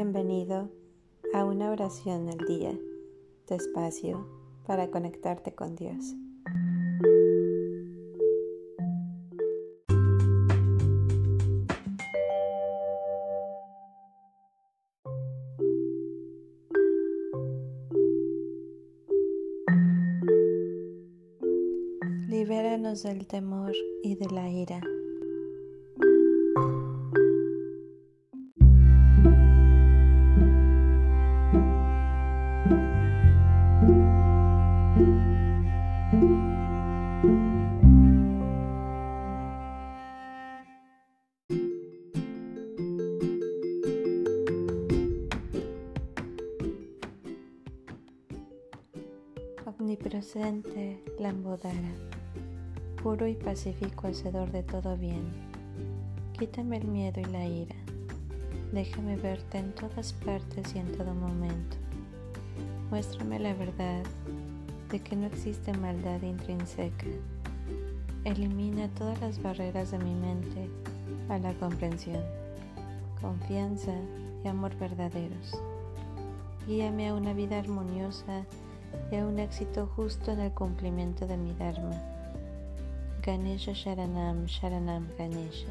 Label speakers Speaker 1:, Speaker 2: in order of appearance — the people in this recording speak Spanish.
Speaker 1: Bienvenido a una oración al día, despacio, para conectarte con Dios. Libéranos del temor y de la ira. Omnipresente Lambodara, puro y pacífico hacedor de todo bien, quítame el miedo y la ira, déjame verte en todas partes y en todo momento. Muéstrame la verdad de que no existe maldad intrínseca. Elimina todas las barreras de mi mente a la comprensión, confianza y amor verdaderos. Guíame a una vida armoniosa de un éxito justo en el cumplimiento de mi Dharma. Ganesha Sharanam Sharanam Ganesha.